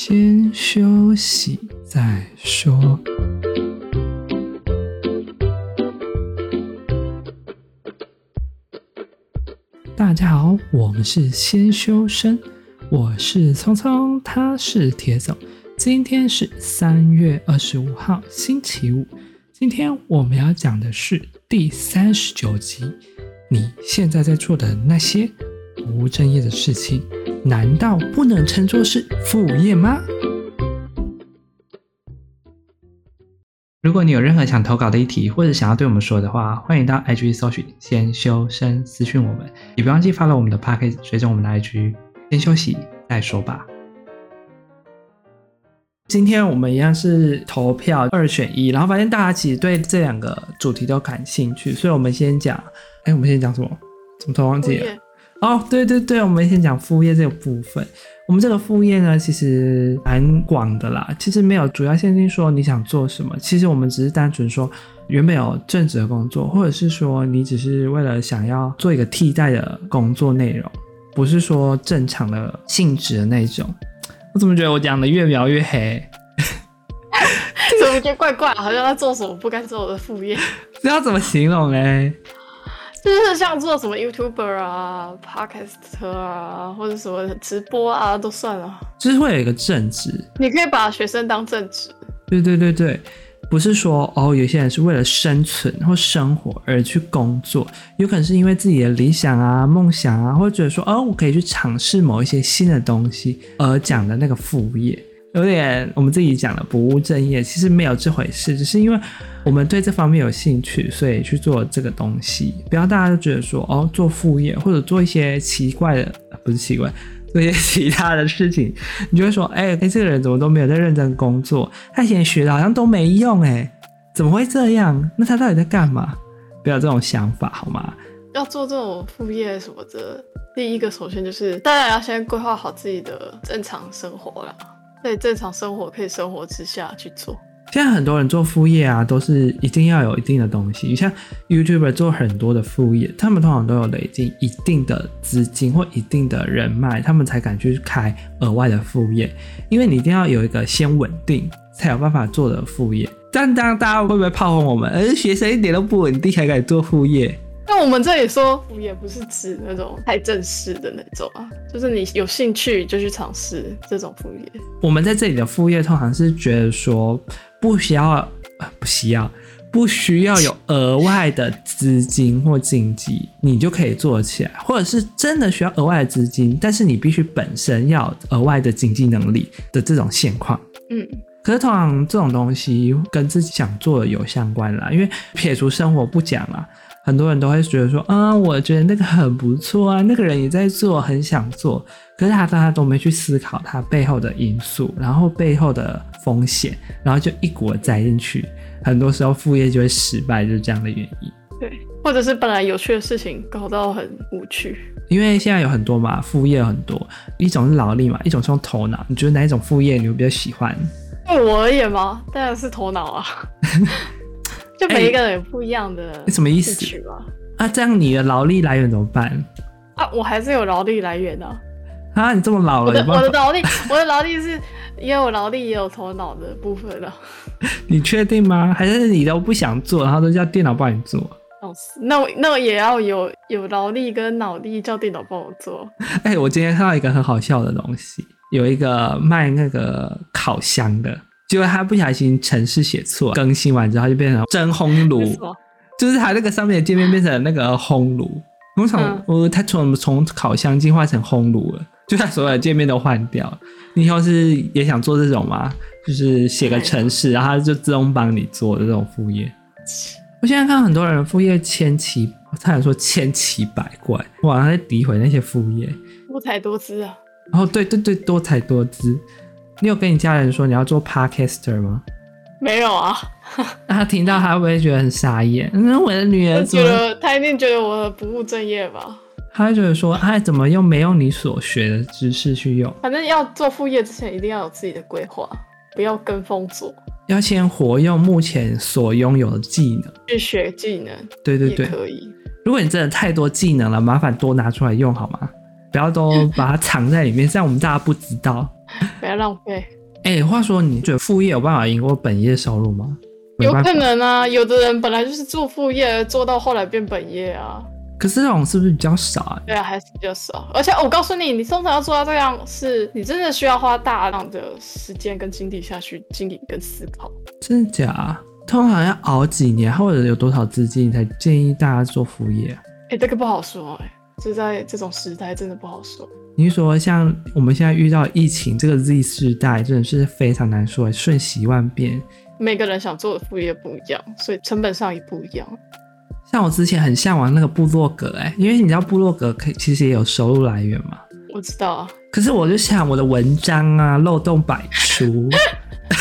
先休息再说。大家好，我们是先修身，我是聪聪，他是铁总。今天是三月二十五号，星期五。今天我们要讲的是第三十九集。你现在在做的那些不务正业的事情，难道不能称作是副业吗？如果你有任何想投稿的议题，或者想要对我们说的话，欢迎到 IG 搜寻“先修身”私讯我们，也别忘记 follow 我们的 Podcast，追踪我们的 IG。先休息再说吧。今天我们一样是投票二选一，然后发现大家其实对这两个主题都感兴趣，所以我们先讲，哎，我们先讲什么？怎么突然忘记了？哦，对对对，我们先讲副业这个部分。我们这个副业呢，其实蛮广的啦。其实没有主要限定说你想做什么，其实我们只是单纯说原本有正职的工作，或者是说你只是为了想要做一个替代的工作内容，不是说正常的性质的那种。我怎么觉得我讲的越描越黑？怎么觉得怪怪，好像在做什么不该做的副业？这要怎么形容嘞？就是像做什么 YouTuber 啊、Podcaster 啊，或者什么直播啊，都算了。就是会有一个正职，你可以把学生当正职。对对对对，不是说哦，有些人是为了生存或生活而去工作，有可能是因为自己的理想啊、梦想啊，或者说哦，我可以去尝试某一些新的东西而讲的那个副业。有点我们自己讲的不务正业，其实没有这回事，只是因为我们对这方面有兴趣，所以去做这个东西。不要大家都觉得说哦，做副业或者做一些奇怪的，不是奇怪，做一些其他的事情，你就会说，哎、欸，哎，这个人怎么都没有在认真工作？他以前学的好像都没用，哎，怎么会这样？那他到底在干嘛？不要这种想法好吗？要做这种副业什么的，第一个首先就是大家要先规划好自己的正常生活了。在正常生活可以生活之下去做。现在很多人做副业啊，都是一定要有一定的东西。你像 YouTuber 做很多的副业，他们通常都有累积一定的资金或一定的人脉，他们才敢去开额外的副业。因为你一定要有一个先稳定，才有办法做的副业。但当大家会不会炮轰我们？而学生一点都不稳定，还敢做副业？那我们这里说，也不是指那种太正式的那种啊，就是你有兴趣就去尝试这种副业。我们在这里的副业通常是觉得说，不需要，不需要，不需要有额外的资金或经济，你就可以做起来，或者是真的需要额外的资金，但是你必须本身要额外的经济能力的这种现况。嗯，可是通常这种东西跟自己想做的有相关啦，因为撇除生活不讲啦。很多人都会觉得说，啊，我觉得那个很不错啊，那个人也在做，很想做，可是他大家都没去思考他背后的因素，然后背后的风险，然后就一股栽进去，很多时候副业就会失败，就是这样的原因。对，或者是本来有趣的事情搞到很无趣。因为现在有很多嘛，副业有很多，一种是劳力嘛，一种是用头脑。你觉得哪一种副业你会比较喜欢？对我而言吗？当然是头脑啊。就每一个人有不一样的、欸，什么意思啊？这样你的劳力来源怎么办？啊，我还是有劳力来源的啊！啊，你这么老了，我的我的劳力，我的劳力是也有劳力也有头脑的部分的。你确定吗？还是你都不想做，然后都叫电脑帮你做？哦，那我那我也要有有劳力跟脑力，叫电脑帮我做。哎、欸，我今天看到一个很好笑的东西，有一个卖那个烤箱的。结果他不小心程式写错，更新完之后就变成真烘炉，就是他那个上面的界面变成那个烘炉。通常我他从从烤箱进化成烘炉了，就他所有的界面都换掉。你以后是也想做这种吗？就是写个程式，然后他就自动帮你做的这种副业。我现在看很多人副业千奇，我差点说千奇百怪，网上在诋毁那些副业，多才多姿啊。哦，对对对，多才多姿。你有跟你家人说你要做 Podcaster 吗？没有啊。那 他听到他会不会觉得很傻眼？那我的女儿觉得他一定觉得我不务正业吧？他会觉得说，哎怎么又没用你所学的知识去用？反正要做副业之前，一定要有自己的规划，不要跟风做。要先活用目前所拥有的技能去学技能。对对对，可以。如果你真的太多技能了，麻烦多拿出来用好吗？不要都 把它藏在里面，这样我们大家不知道。不要浪费。哎、欸，话说，你觉得副业有办法赢过本业收入吗？有可能啊，有的人本来就是做副业，做到后来变本业啊。可是这种是不是比较少啊？对啊，还是比较少。而且我告诉你，你通常要做到这样，是你真的需要花大量的时间跟精力下去经营跟思考。真的假？通常要熬几年，或者有多少资金才建议大家做副业？哎、欸，这个不好说哎、欸，就在这种时代，真的不好说。你说像我们现在遇到疫情这个 Z 世代，真的是非常难说，瞬息万变。每个人想做的副业不一样，所以成本上也不一样。像我之前很向往那个部落格，哎，因为你知道部落格可以其实也有收入来源嘛。我知道啊，可是我就想我的文章啊漏洞百出，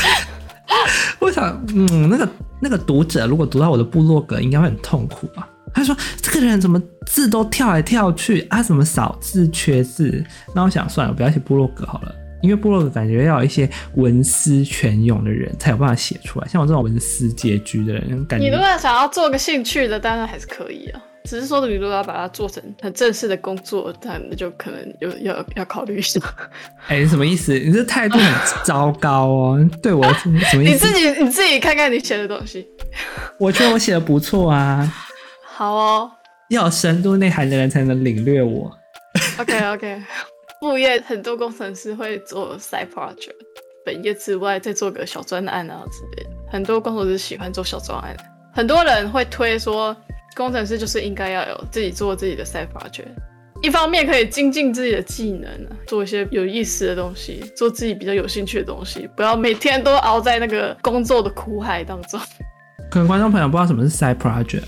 我想，嗯，那个那个读者如果读到我的部落格，应该会很痛苦吧？他说这个人怎么字都跳来跳去啊？怎么少字缺字？那我想算了，不要写部落格好了。因为部落格感觉要有一些文思泉涌的人才有办法写出来，像我这种文思拮据的人，感觉你如果想要做个兴趣的，当然还是可以啊。只是说，你如果要把它做成很正式的工作，那就可能有要要考虑一下。哎、欸，什么意思？你这态度很糟糕哦！对我什么意思？你自己你自己看看你写的东西。我觉得我写的不错啊。好哦，要有深度内涵的人才能领略我。OK OK。副业很多工程师会做 side project，本业之外再做个小专案啊之类的。很多工程师喜欢做小专案，很多人会推说工程师就是应该要有自己做自己的 side project，一方面可以精进自己的技能，做一些有意思的东西，做自己比较有兴趣的东西，不要每天都熬在那个工作的苦海当中。可能观众朋友不知道什么是 side project。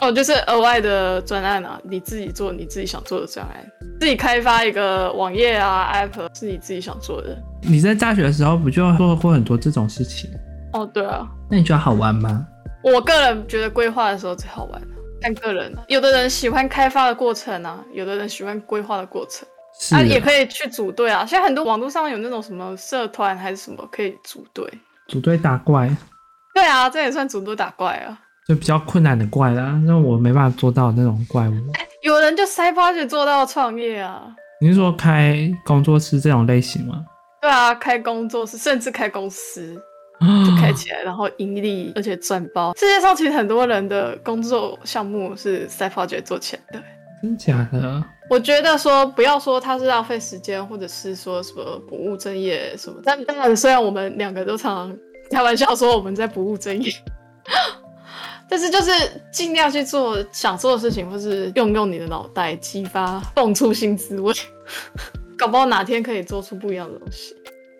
哦，就是额外的专案啊，你自己做你自己想做的专案，自己开发一个网页啊，app 是你自己想做的。你在大学的时候不就做过很多这种事情？哦，对啊。那你觉得好玩吗？我个人觉得规划的时候最好玩，看个人。有的人喜欢开发的过程啊，有的人喜欢规划的过程。是啊，啊，也可以去组队啊。现在很多网络上有那种什么社团还是什么可以组队，组队打怪。对啊，这也算组队打怪啊。就比较困难的怪啦，那我没办法做到那种怪物。有人就 side project 做到创业啊？你是说开工作室这种类型吗？对啊，开工作室，甚至开公司，就开起来，然后盈利，而且赚包。世界上其实很多人的工作项目是 side project 做起来的。真假的？我觉得说不要说他是浪费时间，或者是说什么不务正业什么。但当然，虽然我们两个都常常开玩笑说我们在不务正业。但是就是尽量去做想做的事情，或是用用你的脑袋，激发蹦出新滋味，搞不好哪天可以做出不一样的东西。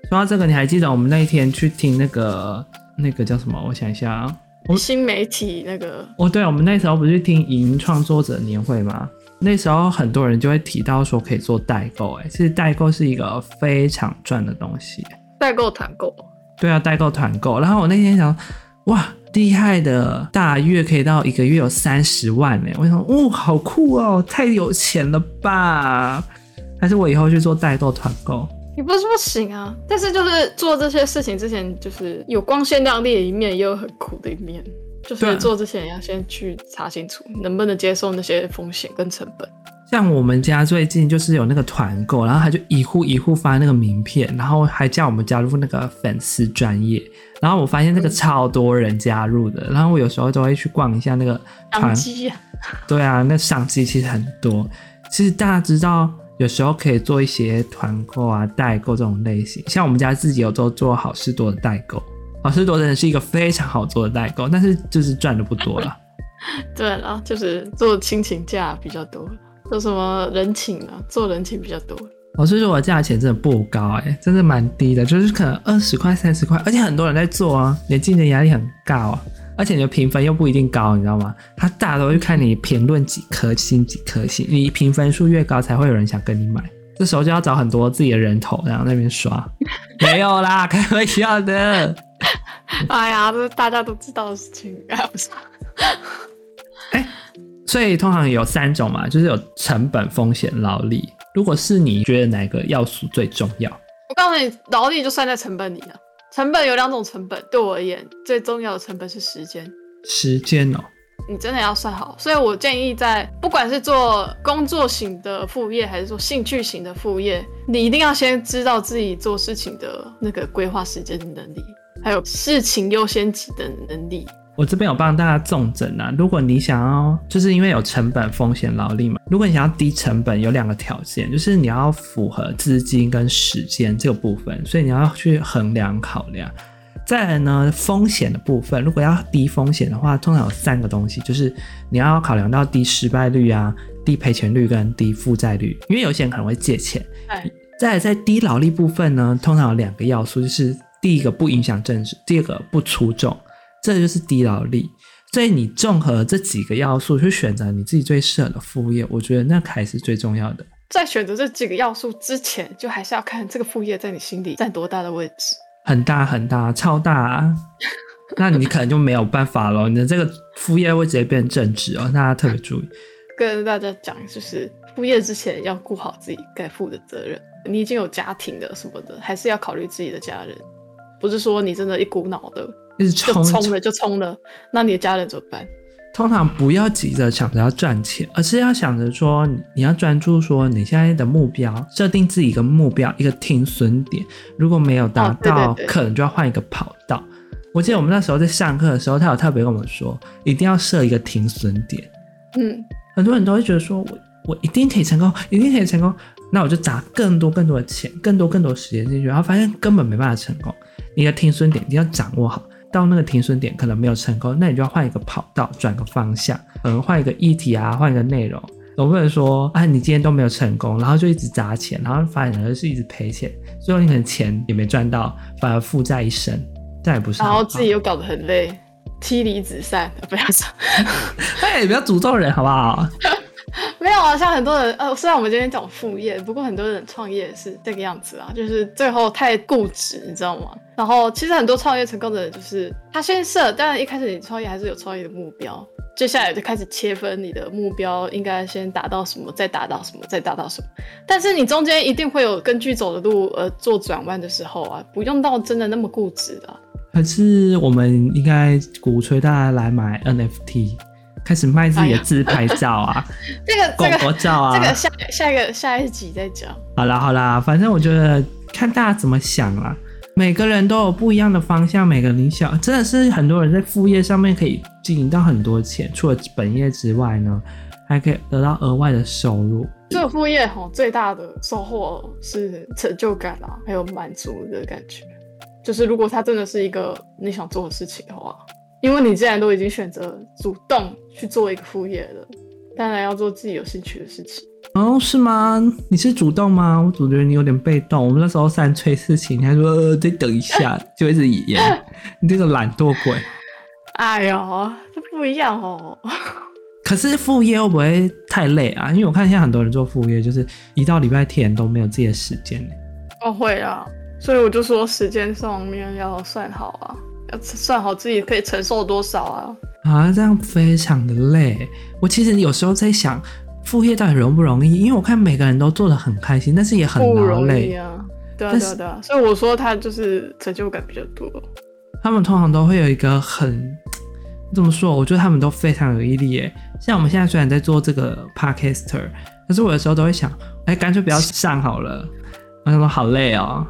说到这个，你还记得我们那一天去听那个那个叫什么？我想一下啊，新媒体那个哦，对，我们那时候不是去听影音创作者年会吗？那时候很多人就会提到说可以做代购，哎，其实代购是一个非常赚的东西。代购团购，对啊，代购团购。然后我那天想，哇。厉害的，大月可以到一个月有三十万呢！我想，哦，好酷哦，太有钱了吧？还是我以后去做代购团购？也不是不行啊，但是就是做这些事情之前，就是有光鲜亮丽的一面，也有很苦的一面。就是做之前要先去查清楚，能不能接受那些风险跟成本。像我们家最近就是有那个团购，然后他就一户一户发那个名片，然后还叫我们加入那个粉丝专业。然后我发现那个超多人加入的，然后我有时候都会去逛一下那个团。对啊，那商机其实很多。其实大家知道，有时候可以做一些团购啊、代购这种类型。像我们家自己有做做好事多的代购，好事多真的是一个非常好做的代购，但是就是赚的不多了。对了，就是做亲情价比较多，做什么人情啊，做人情比较多。我是说，我的价钱真的不高哎、欸，真的蛮低的，就是可能二十块、三十块，而且很多人在做啊，你的竞争压力很高啊，而且你的评分又不一定高，你知道吗？他大家都会看你评论几颗星、几颗星，你评分数越高，才会有人想跟你买。这时候就要找很多自己的人头，然后那边刷。没有啦，开玩笑的。哎呀，这是大家都知道的事情，哎，不是。哎，所以通常有三种嘛，就是有成本、风险、劳力。如果是你觉得哪个要素最重要？我告诉你，劳力就算在成本里了。成本有两种成本，对我而言，最重要的成本是时间。时间哦，你真的要算好。所以我建议在不管是做工作型的副业，还是做兴趣型的副业，你一定要先知道自己做事情的那个规划时间的能力，还有事情优先级的能力。我这边有帮大家重整啊，如果你想要，就是因为有成本、风险、劳力嘛。如果你想要低成本，有两个条件，就是你要符合资金跟时间这个部分，所以你要去衡量考量。再来呢，风险的部分，如果要低风险的话，通常有三个东西，就是你要考量到低失败率啊、低赔钱率跟低负债率，因为有些人可能会借钱。哎，再来在低劳力部分呢，通常有两个要素，就是第一个不影响政治，第二个不出众。这就是低劳力，所以你综合这几个要素去选择你自己最适合的副业，我觉得那才是最重要的。在选择这几个要素之前，就还是要看这个副业在你心里占多大的位置。很大很大，超大啊！那你可能就没有办法了，你的这个副业会直接变正职哦，大家特别注意。跟大家讲，就是副业之前要顾好自己该负的责任。你已经有家庭的什么的，还是要考虑自己的家人，不是说你真的一股脑的。一直冲冲了就冲了，那你的家人怎么办？通常不要急着想着要赚钱，而是要想着说你要专注说你现在的目标，设定自己一个目标，一个停损点。如果没有达到，哦、对对对，可能就要换一个跑道。我记得我们那时候在上课的时候，他有特别跟我们说，一定要设一个停损点。嗯，很多人都会觉得说我我一定可以成功，一定可以成功，那我就砸更多更多的钱，更多更多时间进去，然后发现根本没办法成功。你的停损点一定要掌握好。到那个停损点可能没有成功，那你就要换一个跑道，转个方向，可能换一个议题啊，换一个内容。总不能说，啊，你今天都没有成功，然后就一直砸钱，然后发现而是一直赔钱，最后你可能钱也没赚到，反而负债一身，这也不是。然后自己又搞得很累，妻离子散，不要说，哎，你不要诅咒人好不好？没有啊，像很多人，呃，虽然我们今天讲副业，不过很多人创业是这个样子啊，就是最后太固执，你知道吗？然后其实很多创业成功的人，就是他先设，当然一开始你创业还是有创业的目标，接下来就开始切分你的目标应该先达到什么，再达到什么，再达到什么。但是你中间一定会有根据走的路而做转弯的时候啊，不用到真的那么固执的。还是我们应该鼓吹大家来买 NFT。开始卖自己的自拍照啊，这个狗狗照啊，这个下下一个下一集再讲。好啦好啦，反正我觉得看大家怎么想啦。每个人都有不一样的方向，每个理想真的是很多人在副业上面可以经营到很多钱，除了本业之外呢，还可以得到额外的收入。这个副业吼最大的收获是成就感啊，还有满足的感觉。就是如果它真的是一个你想做的事情的话。因为你既然都已经选择主动去做一个副业的，当然要做自己有兴趣的事情。哦，是吗？你是主动吗？我总觉得你有点被动。我们那时候三催四请，你还说呃，再等一下，就一直延。你这个懒惰鬼。哎呦，这不一样哦。可是副业会不会太累啊？因为我看现在很多人做副业，就是一到礼拜天都没有自己的时间。哦，会啊。所以我就说时间上面要算好啊。算好自己可以承受多少啊？啊，这样非常的累。我其实有时候在想，副业到底容不容易？因为我看每个人都做的很开心，但是也很劳累。不容易啊。对啊，对啊，对啊。所以我说他就是成就感比较多。他们通常都会有一个很怎么说？我觉得他们都非常有毅力耶。像我们现在虽然在做这个 Podcaster，可是我有时候都会想，哎，干脆不要上好了。我想说好累哦。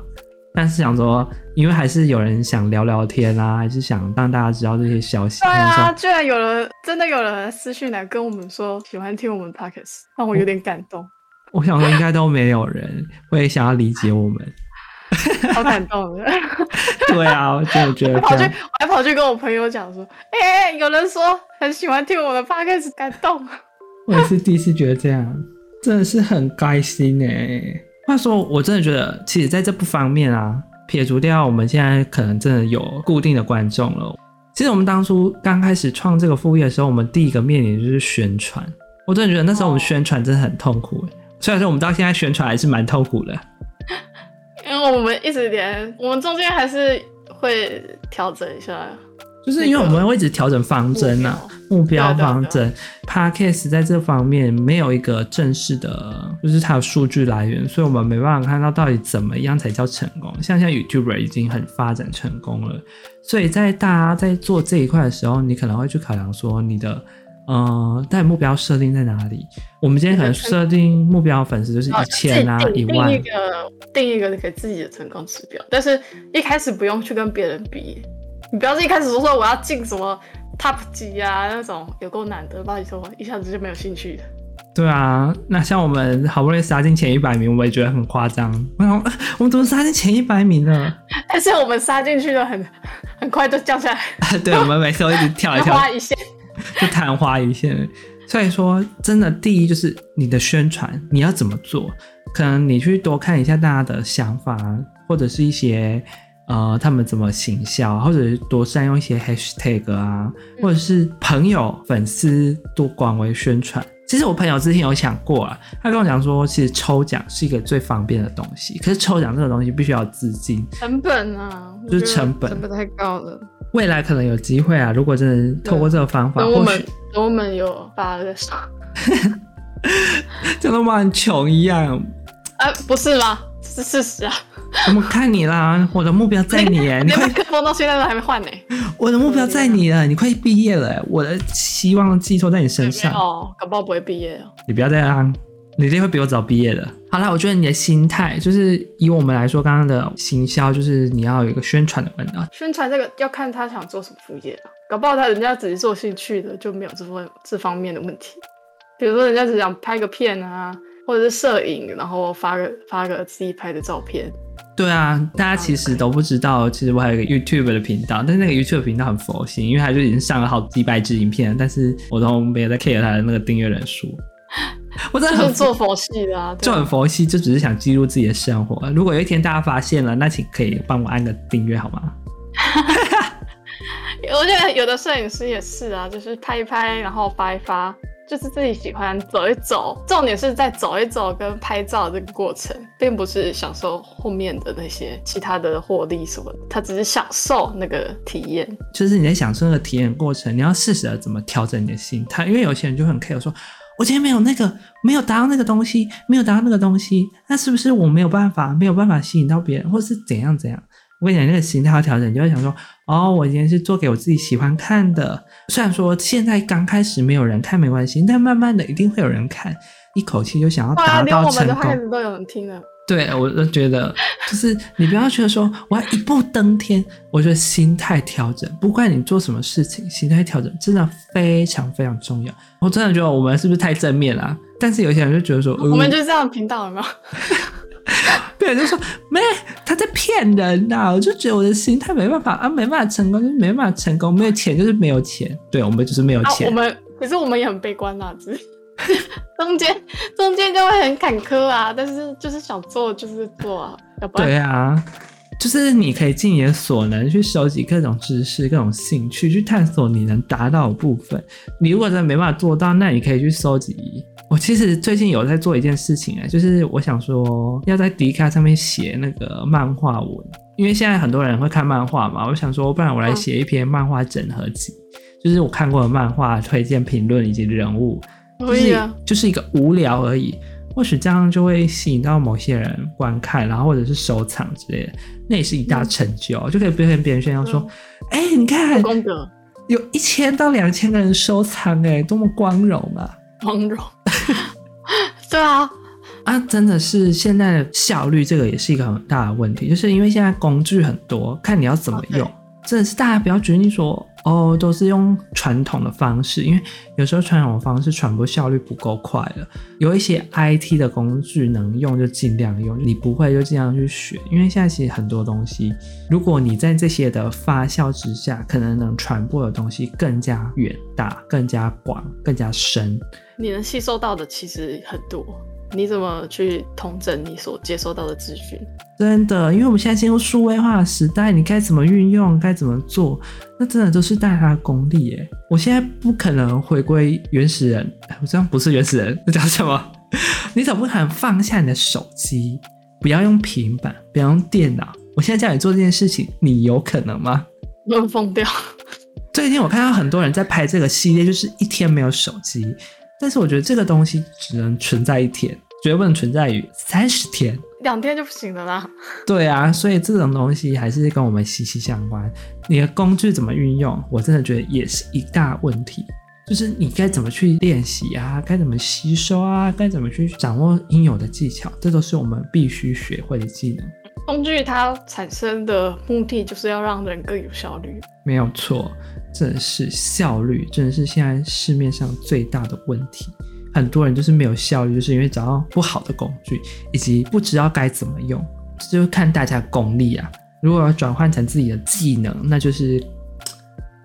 但是想说，因为还是有人想聊聊天啊，还是想让大家知道这些消息。对啊，居然有人真的有人私讯来跟我们说喜欢听我们 podcast，让我有点感动。我，我想说，应该都没有人会想要理解我们，好感动的。对啊，我真的觉得。跑去，我还跑去跟我朋友讲说，哎、欸，有人说很喜欢听我们的 podcast，感动。我也是第一次觉得这样，真的是很开心哎、欸。话说，我真的觉得，其实在这不方面啊，撇除掉我们现在可能真的有固定的观众了。其实我们当初刚开始创这个副业的时候，我们第一个面临就是宣传。我真的觉得那时候我们宣传真的很痛苦。虽然说我们到现在宣传还是蛮痛苦的，因为我们一直连我们中间还是会调整一下。就是因为我们会一直调整方针啊，目标方针。Podcast 在这方面没有一个正式的，就是它的数据来源，所以我们没办法看到到底怎么样才叫成功。像现在 YouTuber 已经很发展成功了，所以在大家在做这一块的时候，你可能会去考量说你的嗯，但目标设定在哪里？我们今天可能设定目标粉丝就是一千啊，一万。定一个定一个给自己的成功指标，但是一开始不用去跟别人比。你不要是一开始说说我要进什么 top 级啊那种，有够难的，不好意思，我一下子就没有兴趣的。对啊，那像我们好不容易杀进前一百名，我也觉得很夸张。我想，我们怎么杀进前一百名呢？但是我们杀进去的很 很快就降下来。对，我们每次都一直跳一跳，花一线，就昙花一现。所以说，真的第一就是你的宣传，你要怎么做？可能你去多看一下大家的想法，或者是一些呃他们怎么行销，或者是多善用一些 hashtag 啊，或者是朋友粉丝多广为宣传。其实我朋友之前有想过啊，他跟我讲说，其实抽奖是一个最方便的东西。可是抽奖这个东西必须要资金成本啊，就是成本，成本太高了。未来可能有机会啊，如果真的透过这个方法，等我们等我们有发的时候，真的吗？很穷一样。啊，不是吗？是事实啊。我们看你啦，我的目标在你哎，你快麦克风到现在都还没换呢。我的目标在你了，你快毕业了，我的希望寄托在你身上。哦，搞不好不会毕业哦。你不要再样，你一定会比我早毕业的。好啦，我觉得你的心态就是以我们来说，刚刚的行销就是你要有一个宣传的问题。宣传这个要看他想做什么副业，搞不好他人家只是做兴趣的，就没有这方这方面的问题。比如说人家只想拍个片啊，或者是摄影，然后发个发个自己拍的照片。对啊，大家其实都不知道，其实我还有一个 YouTube 的频道，但是那个 YouTube 频道很佛心，因为他就已经上了好几百支影片，但是我都没有在 care 他的那个订阅人数。我真的很做佛系的啊，就很佛系，就只是想记录自己的生活。如果有一天大家发现了，那请可以帮我按个订阅好吗？我觉得有的摄影师也是啊，就是拍一拍，然后发一发。就是自己喜欢走一走，重点是在走一走跟拍照这个过程，并不是享受后面的那些其他的获利什么的，他只是享受那个体验。就是你在享受那个体验过程，你要适时的怎么调整你的心态，因为有些人就很 care 说，我今天没有那个，没有达到那个东西，没有达到那个东西，那是不是我没有办法，没有办法吸引到别人，或是怎样怎样？我跟你讲，那个心态要调整，你就会想说，哦，我今天是做给我自己喜欢看的。虽然说现在刚开始没有人看没关系，但慢慢的一定会有人看，一口气就想要达到成功。连我们的话都有人听了。对，我就觉得，就是你不要觉得说我要一步登天。我觉得心态调整，不管你做什么事情，心态调整真的非常非常重要。我真的觉得我们是不是太正面了啊？但是有些人就觉得说，呃、我们就这样频道了吗？对，就说没他在骗人呐、啊！我就觉得我的心态没办法啊，没办法成功，就是没办法成功，没有钱就是没有钱。对，我们就是没有钱。啊、我们可是我们也很悲观啊，只是 中间中间就会很坎坷啊。但是就是想做就是做啊，要不然对啊，就是你可以尽你的所能去收集各种知识、各种兴趣，去探索你能达到的部分。你如果真的没办法做到，那你可以去收集。我其实最近有在做一件事情哎，就是我想说要在 Dcard 上面写那个漫画文，因为现在很多人会看漫画嘛，我想说不然我来写一篇漫画整合集，嗯、就是我看过的漫画推荐评论以及人物，可以啊，就是一个无聊而已，或许这样就会吸引到某些人观看，然后或者是收藏之类的，那也是一大成就，嗯、就可以跟别人炫耀说，哎、嗯欸，你看，有一千到两千个人收藏，哎，多么光荣啊！光荣，对啊，啊，真的是现在的效率，这个也是一个很大的问题，就是因为现在工具很多，看你要怎么用。真的是大家不要决定说。哦，都是用传统的方式，因为有时候传统的方式传播效率不够快了。有一些 IT 的工具能用就尽量用，你不会就尽量去学。因为现在其实很多东西，如果你在这些的发酵之下，可能能传播的东西更加远大、更加广、更加深。你能吸收到的其实很多。你怎么去统整你所接收到的资讯？真的，因为我们现在进入数位化的时代，你该怎么运用，该怎么做，那真的都是大家的功力耶。我现在不可能回归原始人，我这样不是原始人，那叫什么？你总不可能放下你的手机，不要用平板，不要用电脑。我现在叫你做这件事情，你有可能吗？我疯掉。最近我看到很多人在拍这个系列，就是一天没有手机。但是我觉得这个东西只能存在一天，绝不能存在于三十天，两天就不行了啦。对啊，所以这种东西还是跟我们息息相关。你的工具怎么运用，我真的觉得也是一大问题。就是你该怎么去练习啊，该怎么吸收啊，该怎么去掌握应有的技巧，这都是我们必须学会的技能。工具它产生的目的就是要让人更有效率，没有错，这是效率，真的是现在市面上最大的问题。很多人就是没有效率，就是因为找到不好的工具，以及不知道该怎么用。这就看大家功力啊。如果要转换成自己的技能，那就是，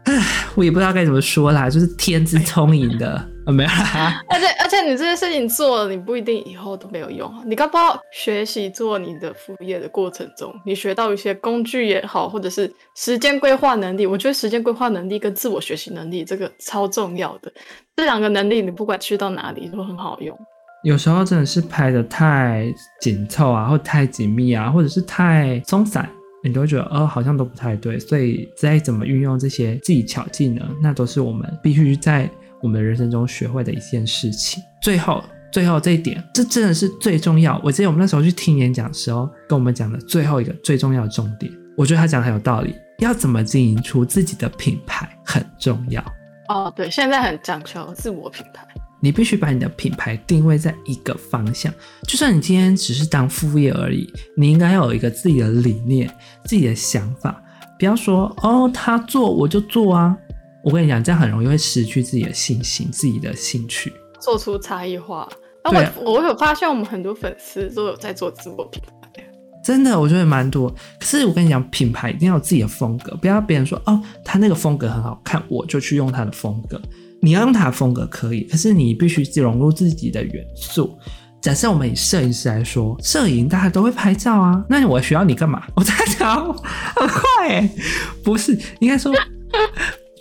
唉，我也不知道该怎么说啦，就是天资聪颖的。没有，而且而且你这些事情做了，你不一定以后都没有用。你刚刚学习做你的副业的过程中，你学到一些工具也好，或者是时间规划能力，我觉得时间规划能力跟自我学习能力这个超重要的。这两个能力，你不管去到哪里都很好用。有时候真的是拍得太紧凑啊，或太紧密啊，或者是太松散，你都会觉得呃，好像都不太对。所以再怎么运用这些技巧技能，那都是我们必须在。我们人生中学会的一件事情，最后，最后这一点，这真的是最重要。我记得我们那时候去听演讲的时候，跟我们讲的最后一个最重要的重点，我觉得他讲的很有道理。要怎么经营出自己的品牌很重要。哦，对，现在很讲求自我品牌，你必须把你的品牌定位在一个方向。就算你今天只是当副业而已，你应该要有一个自己的理念、自己的想法，不要说哦，他做我就做啊。我跟你讲，这样很容易会失去自己的信心、自己的兴趣，做出差异化。那、啊、我我有发现，我们很多粉丝都有在做自我品牌，真的，我觉得蛮多。可是我跟你讲，品牌一定要有自己的风格，不要别人说哦，他那个风格很好看，我就去用他的风格。你要用他的风格可以，可是你必须融入自己的元素。假设我们以摄影师来说，摄影大家都会拍照啊，那我需要你干嘛？我在想 很快诶，不是，应该说。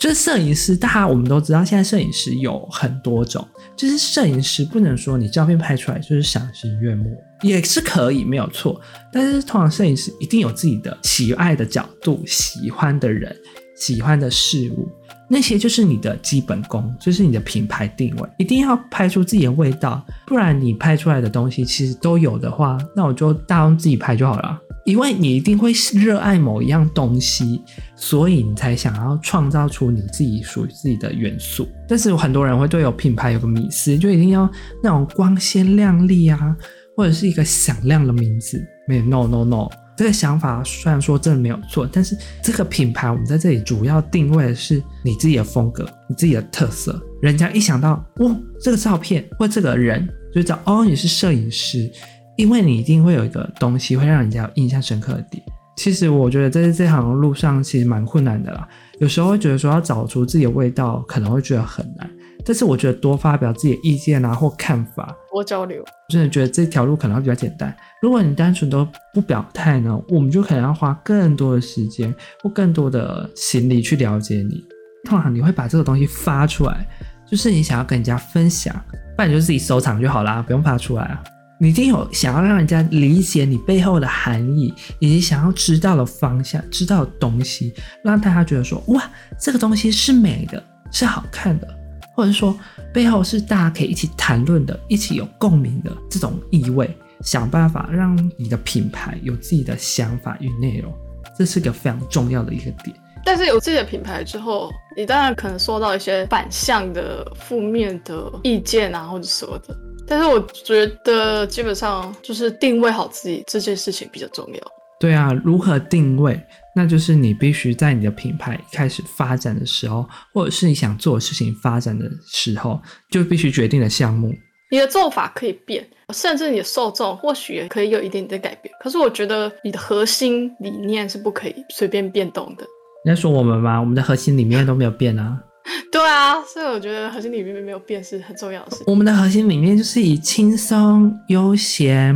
就是摄影师，大家我们都知道，现在摄影师有很多种。就是摄影师不能说你照片拍出来就是赏心悦目，也是可以没有错。但是通常摄影师一定有自己的喜爱的角度、喜欢的人、喜欢的事物，那些就是你的基本功，就是你的品牌定位，一定要拍出自己的味道。不然你拍出来的东西其实都有的话，那我就大用自己拍就好了。因为你一定会热爱某一样东西，所以你才想要创造出你自己属于自己的元素。但是有很多人会对有品牌有个迷思，就一定要那种光鲜亮丽啊，或者是一个响亮的名字。没有，no no no，这个想法虽然说真的没有错，但是这个品牌我们在这里主要定位的是你自己的风格，你自己的特色。人家一想到哦，这个照片或这个人，就知道哦，你是摄影师。因为你一定会有一个东西会让人家有印象深刻的点。其实我觉得在这行路上其实蛮困难的啦。有时候会觉得说要找出自己的味道，可能会觉得很难。但是我觉得多发表自己的意见啊或看法，多交流，真的觉得这条路可能会比较简单。如果你单纯都不表态呢，我们就可能要花更多的时间或更多的心力去了解你。通常你会把这个东西发出来，就是你想要跟人家分享，不然你就自己收藏就好啦，不用发出来啊。你一定有想要让人家理解你背后的含义，以及想要知道的方向、知道的东西，让大家觉得说：哇，这个东西是美的，是好看的，或者说背后是大家可以一起谈论的、一起有共鸣的这种意味。想办法让你的品牌有自己的想法与内容，这是个非常重要的一个点。但是有自己的品牌之后，你当然可能受到一些反向的负面的意见啊，或者什么的。但是我觉得基本上就是定位好自己这件事情比较重要。对啊，如何定位？那就是你必须在你的品牌开始发展的时候，或者是你想做的事情发展的时候，就必须决定的项目。你的做法可以变，甚至你的受众或许也可以有一点点的改变。可是我觉得你的核心理念是不可以随便变动的。你在说我们吗？我们的核心理念都没有变啊。对啊，所以我觉得核心理念没有变是很重要的事。我们的核心理念就是以轻松、悠闲、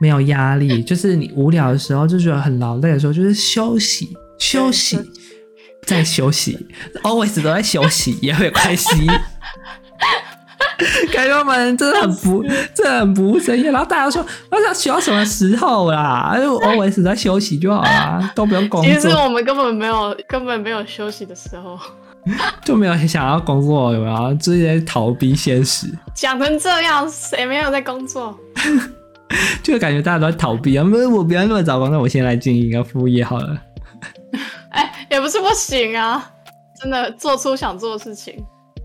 没有压力，就是你无聊的时候就觉得很劳累的时候，就是休息、休息、再休息，always 都在休息也会开心。感觉我们真的很不，真的很不务正业。然后大家说，我想休到什么时候啦？就 always 在休息就好啦，都不用工作。其实我们根本没有，根本没有休息的时候。就没有想要工作，有没有？直接逃避现实。讲成这样，谁没有在工作？就感觉大家都在逃避啊！不是，我不要那么早工那，我先来经营一个副业好了。哎、欸，也不是不行啊，真的做出想做的事情。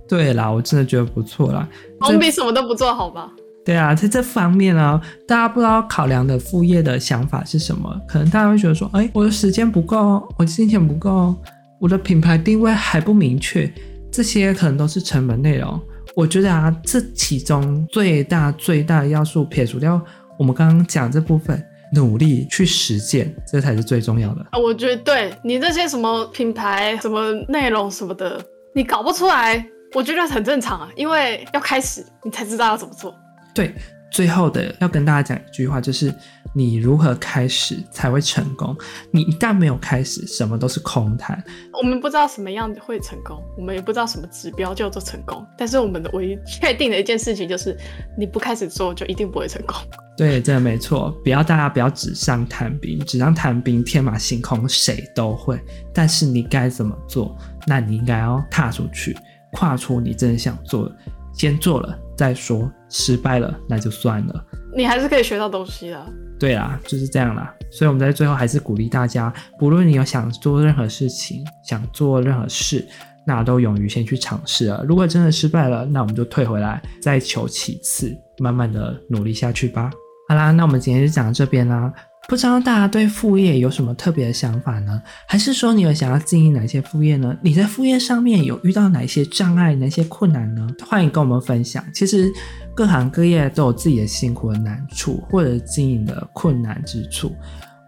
对啦，我真的觉得不错啦。总比什么都不做好吧？对啊，在这方面呢，大家不知道考量的副业的想法是什么？可能大家会觉得说，哎，我的时间不够，我的金钱不够，我的品牌定位还不明确，这些可能都是成本内容。我觉得啊，这其中最大最大的要素，撇除掉我们刚刚讲这部分，努力去实践，这才是最重要的。啊，我觉得对你这些什么品牌、什么内容什么的，你搞不出来，我觉得很正常啊，因为要开始，你才知道要怎么做。对，最后的要跟大家讲一句话，就是你如何开始才会成功。你一旦没有开始，什么都是空谈。我们不知道什么样会成功，我们也不知道什么指标叫做成功。但是我们的唯一确定的一件事情就是，你不开始做，就一定不会成功。对，真的没错。不要大家不要纸上谈兵，纸上谈兵天马行空，谁都会。但是你该怎么做？那你应该要踏出去，跨出你真的想做的。先做了再说，失败了那就算了。你还是可以学到东西的。对啊，就是这样啦。所以我们在最后还是鼓励大家，不论你有想做任何事情，想做任何事，那都勇于先去尝试了。如果真的失败了，那我们就退回来，再求其次，慢慢的努力下去吧。好啦，那我们今天就讲到这边啦。不知道大家对副业有什么特别的想法呢？还是说你有想要经营哪些副业呢？你在副业上面有遇到哪些障碍、哪些困难呢？欢迎跟我们分享。其实各行各业都有自己的辛苦的难处，或者经营的困难之处。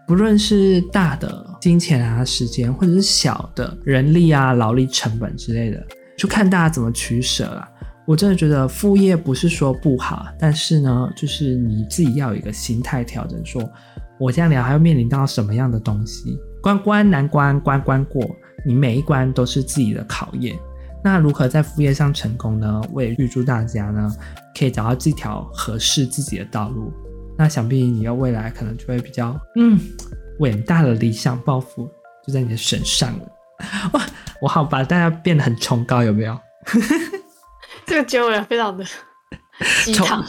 不论是大的金钱啊、时间，或者是小的人力啊、劳力成本之类的，就看大家怎么取舍了。我真的觉得副业不是说不好，但是呢，就是你自己要有一个心态调整，说。我这样聊还要面临到什么样的东西？关关难关，关关过。你每一关都是自己的考验。那如何在副业上成功呢？我也预祝大家呢，可以找到这条合适自己的道路。那想必你的未来可能就会比较，嗯，伟大的理想抱负就在你的身上了。哇，我好把大家变得很崇高，有没有？这个结尾非常的鸡汤，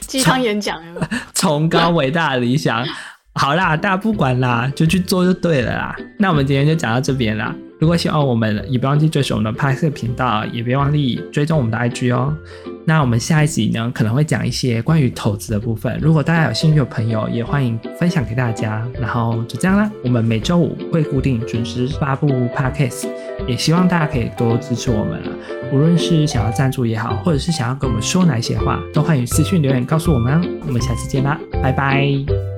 鸡汤演讲有没有？崇高伟大的理想。好啦，大家不管啦，就去做就对了啦。那我们今天就讲到这边啦。如果喜欢我们，也别忘记追随我们的拍摄频道，也别忘记追踪我们的 IG 哦。那我们下一集呢，可能会讲一些关于投资的部分。如果大家有兴趣的朋友，也欢迎分享给大家。然后就这样啦，我们每周五会固定准时发布 Podcast，也希望大家可以多支持我们了。无论是想要赞助也好，或者是想要跟我们说哪一些话，都欢迎私讯留言告诉我们哦。我们下次见啦，拜拜。